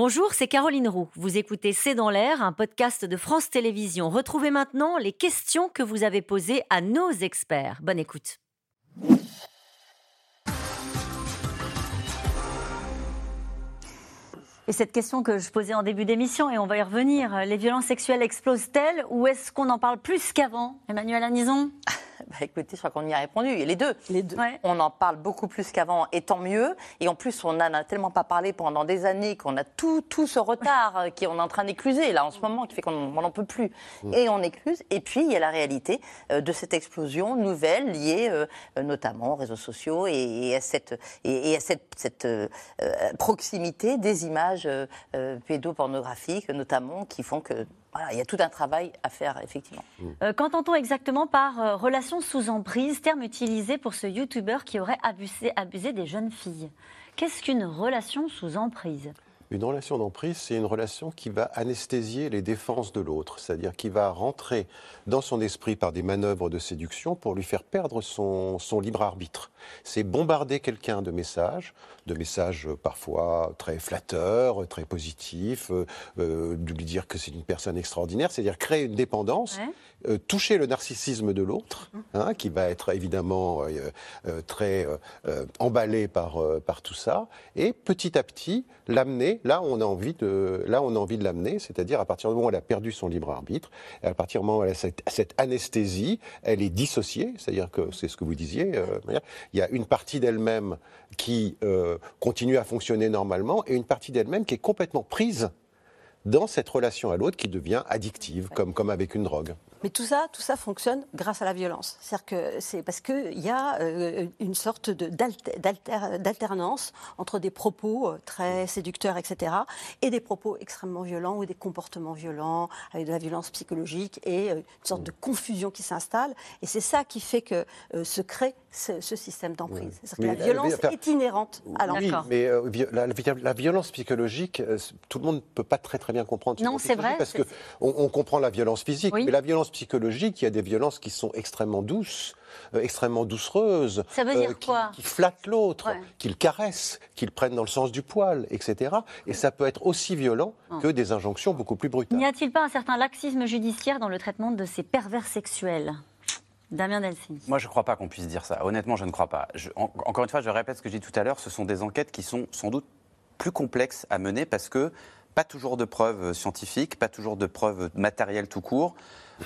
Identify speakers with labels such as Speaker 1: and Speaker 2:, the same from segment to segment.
Speaker 1: Bonjour, c'est Caroline Roux. Vous écoutez C'est dans l'air, un podcast de France Télévisions. Retrouvez maintenant les questions que vous avez posées à nos experts. Bonne écoute. Et cette question que je posais en début d'émission, et on va y revenir, les violences sexuelles explosent-elles ou est-ce qu'on en parle plus qu'avant Emmanuel Anison
Speaker 2: bah, écoutez, je crois qu'on y a répondu. Et les deux.
Speaker 1: Les deux.
Speaker 2: On en parle beaucoup plus qu'avant, et tant mieux. Et en plus, on n'en a tellement pas parlé pendant des années qu'on a tout, tout ce retard euh, qui on est en train d'écluser, là, en ce moment, qui fait qu'on n'en peut plus. Et on écluse. Et puis, il y a la réalité euh, de cette explosion nouvelle liée euh, notamment aux réseaux sociaux et, à cette, et, à cette, cette proximité des images pédopornographiques, notamment, qui font que il y a tout un travail à faire, effectivement.
Speaker 1: Euh, qu'entend-on exactement par euh, relation sous emprise, terme utilisé pour ce youtubeur qui aurait abusé, abusé des jeunes filles? Qu'est-ce qu'une relation sous emprise?
Speaker 3: Une relation d'emprise, c'est une relation qui va anesthésier les défenses de l'autre, c'est-à-dire qui va rentrer dans son esprit par des manœuvres de séduction pour lui faire perdre son, libre arbitre. C'est bombarder quelqu'un de messages, de messages parfois très flatteurs, très positifs, euh, euh, de lui dire que c'est une personne extraordinaire, c'est-à-dire créer une dépendance. Euh, toucher le narcissisme de l'autre, hein, qui va être évidemment très emballé par, par tout ça, et petit à petit l'amener là on a envie de, là on a envie de l'amener, c'est-à-dire à partir du moment où elle a perdu son libre arbitre, à partir du moment où elle a cette, anesthésie, elle est dissociée, c'est-à-dire que c'est ce que vous disiez, euh, il y a une partie d'elle-même qui euh, continue à fonctionner normalement et une partie d'elle-même qui est complètement prise dans cette relation à l'autre qui devient addictive, comme, comme avec une drogue.
Speaker 4: Mais tout ça, tout ça fonctionne grâce à la violence. C'est-à-dire que c'est parce qu'il y a euh, une sorte d'alternance entre des propos euh, très séducteurs, etc., et des propos extrêmement violents ou des comportements violents, avec de la violence psychologique et euh, une sorte de confusion qui s'installe. Et c'est ça qui fait que se crée ce, système d'emprise. C'est-à-dire que la violence est inhérente à l'enfant.
Speaker 3: Oui, mais la, violence psychologique, tout le monde ne peut pas très très bien comprendre.
Speaker 1: Non, c'est vrai.
Speaker 3: Parce qu'on on comprend la violence physique, mais la violence psychologique, il y a des violences qui sont extrêmement douces, euh, extrêmement doucereuses.
Speaker 1: Ça veut dire euh, quoi?
Speaker 3: qui, flattent l'autre, qui le caressent, qui le prennent dans le sens du poil, etc. Et ça peut être aussi violent oh. que des injonctions beaucoup plus brutales.
Speaker 1: N'y a-t-il pas un certain laxisme judiciaire dans le traitement de ces pervers sexuels? Damien Delcini.
Speaker 5: Moi, je ne crois pas qu'on puisse dire ça. Honnêtement, je ne crois pas. encore une fois, je répète ce que j'ai dit tout à l'heure, ce sont des enquêtes qui sont sans doute plus complexes à mener parce que pas toujours de preuves scientifiques, pas toujours de preuves matérielles tout court.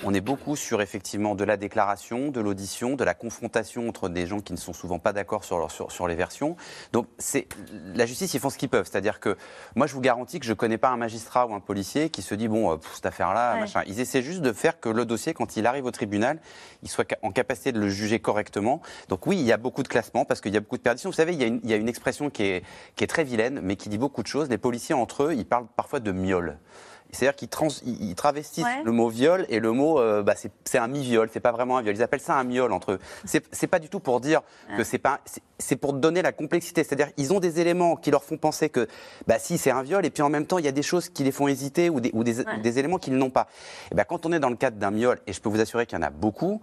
Speaker 5: On est beaucoup sur effectivement de la déclaration, de l'audition, de la confrontation entre des gens qui ne sont souvent pas d'accord sur, sur, sur, les versions. Donc c'est la justice, ils font ce qu'ils peuvent. C'est-à-dire que moi, je vous garantis que je ne connais pas un magistrat ou un policier qui se dit bon, euh, cette affaire-là, machin. Ils essaient juste de faire que le dossier, quand il arrive au tribunal, il soit en capacité de le juger correctement. Donc oui, il y a beaucoup de classements parce qu'il y a beaucoup de perditions. Vous savez, il y a une, il y a une expression qui est, qui est très vilaine, mais qui dit beaucoup de choses. Les policiers entre eux, ils parlent parfois de miel. C'est-à-dire qu'ils travestissent le mot viol et le mot, euh, bah, c'est un mi-viol, c'est pas vraiment un viol. Ils appellent ça un miol entre eux. C'est pas du tout pour dire que c'est pas. C'est pour donner la complexité. C'est-à-dire ils ont des éléments qui leur font penser que, bah si, c'est un viol, et puis en même temps, il y a des choses qui les font hésiter ou des, ou des, éléments qu'ils n'ont pas. Et ben, quand on est dans le cadre d'un miol, et je peux vous assurer qu'il y en a beaucoup,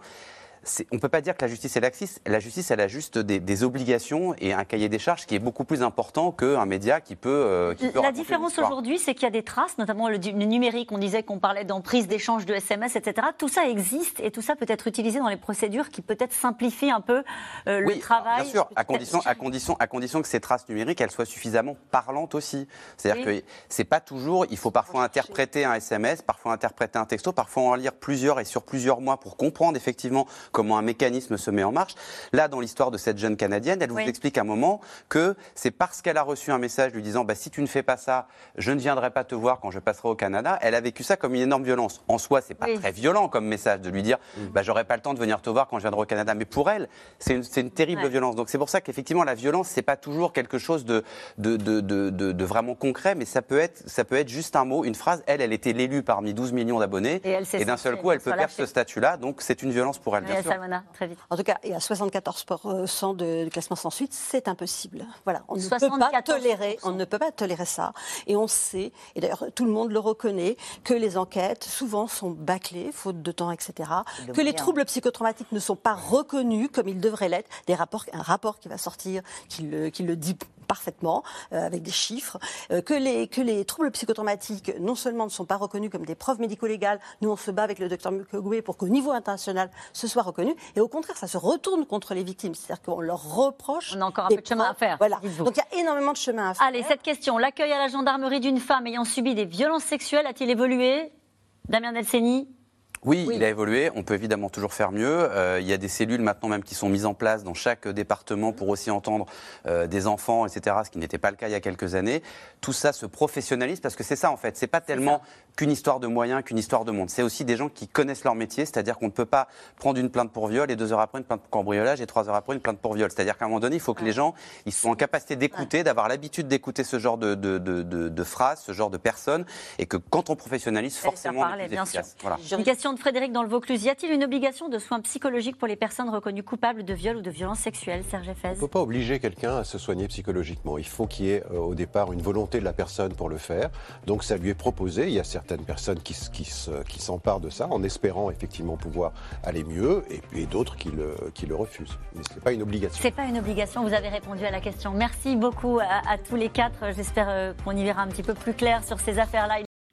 Speaker 5: on ne peut pas dire que la justice est laxiste. La justice, elle a juste des, obligations et un cahier des charges qui est beaucoup plus important qu'un média qui peut. Euh,
Speaker 1: la différence aujourd'hui, c'est qu'il y a des traces, notamment le, numérique. On disait qu'on parlait d'emprise, d'échange de SMS, etc. Tout ça existe et tout ça peut être utilisé dans les procédures qui peut-être simplifient un peu euh, le travail.
Speaker 5: Bien sûr, à condition, à, condition, à condition que ces traces numériques, elles soient suffisamment parlantes aussi. C'est-à-dire que c'est pas toujours. Il faut parfois interpréter un SMS, parfois interpréter un texto, parfois en lire plusieurs et sur plusieurs mois pour comprendre effectivement comment un mécanisme se met en marche. Là, dans l'histoire de cette jeune Canadienne, elle vous explique à un moment que c'est parce qu'elle a reçu un message lui disant bah, si tu ne fais pas ça, je ne viendrai pas te voir quand je passerai au Canada. Elle a vécu ça comme une énorme violence. En soi, c'est pas très violent comme message de lui dire mm. bah, j'aurai pas le temps de venir te voir quand je viendrai au Canada. Mais pour elle, c'est une, terrible violence. Donc c'est pour ça qu'effectivement, la violence, c'est pas toujours quelque chose de, de, de, de, vraiment concret, mais ça peut, être, ça peut être juste un mot, une phrase. Elle, elle était l'élue parmi 12 millions d'abonnés. Et, d'un seul coup, elle peut perdre ce statut-là. Donc c'est une violence pour elle, bien sûr
Speaker 1: très vite.
Speaker 4: En tout cas, il y a 74% de, classement sans suite, c'est impossible. Voilà, on ne peut pas tolérer, on ne peut pas tolérer ça. Et on sait, et d'ailleurs tout le monde le reconnaît, que les enquêtes souvent sont bâclées, faute de temps, etc. Que les troubles psychotraumatiques ne sont pas reconnus comme ils devraient l'être. Des rapports, un rapport qui va sortir, qui le, qui le dit parfaitement, avec des chiffres, que, les, que les troubles psychotraumatiques, non seulement ne sont pas reconnus comme des preuves médico-légales, nous on se bat avec le docteur Mukogwe pour qu'au niveau international, ce soit reconnu, et au contraire, ça se retourne contre les victimes, c'est-à-dire qu'on leur reproche.
Speaker 1: On a encore un peu de chemin à faire.
Speaker 4: Voilà. Donc il y a énormément de chemin à faire.
Speaker 1: Allez, cette question, l'accueil à la gendarmerie d'une femme ayant subi des violences sexuelles a-t-il évolué? Damien Delceni
Speaker 5: oui, il a évolué. On peut évidemment toujours faire mieux. Euh, il y a des cellules maintenant même qui sont mises en place dans chaque département pour aussi entendre euh, des enfants, etc. Ce qui n'était pas le cas il y a quelques années. Tout ça se professionnalise parce que c'est ça en fait. C'est pas tellement qu'une histoire de moyens, qu'une histoire de monde. C'est aussi des gens qui connaissent leur métier. C'est-à-dire qu'on ne peut pas prendre une plainte pour viol et deux heures après une plainte pour cambriolage et trois heures après une plainte pour viol. C'est-à-dire qu'à un moment donné, il faut que les gens ils soient en capacité d'écouter, d'avoir l'habitude d'écouter ce genre de, de, de, de, phrases, ce genre de personnes, et que quand on professionnalise, forcément,
Speaker 1: on est bien Sûr. Voilà. Une question de Frédéric dans le Vaucluse. Y a-t-il une obligation de soins psychologiques pour les personnes reconnues coupables de viol ou de violences sexuelles, Serge Fez?
Speaker 3: On ne peut pas obliger quelqu'un à se soigner psychologiquement. Il faut qu'il y ait euh, au départ une volonté de la personne pour le faire. Donc ça lui est proposé. Il y a certaines personnes qui, s'emparent de ça en espérant effectivement pouvoir aller mieux et, d'autres qui le, refusent. Mais ce n'est pas une obligation.
Speaker 1: C'est pas une obligation. Vous avez répondu à la question. Merci beaucoup à, à tous les quatre. J'espère euh, qu'on y verra un petit peu plus clair sur ces affaires-là.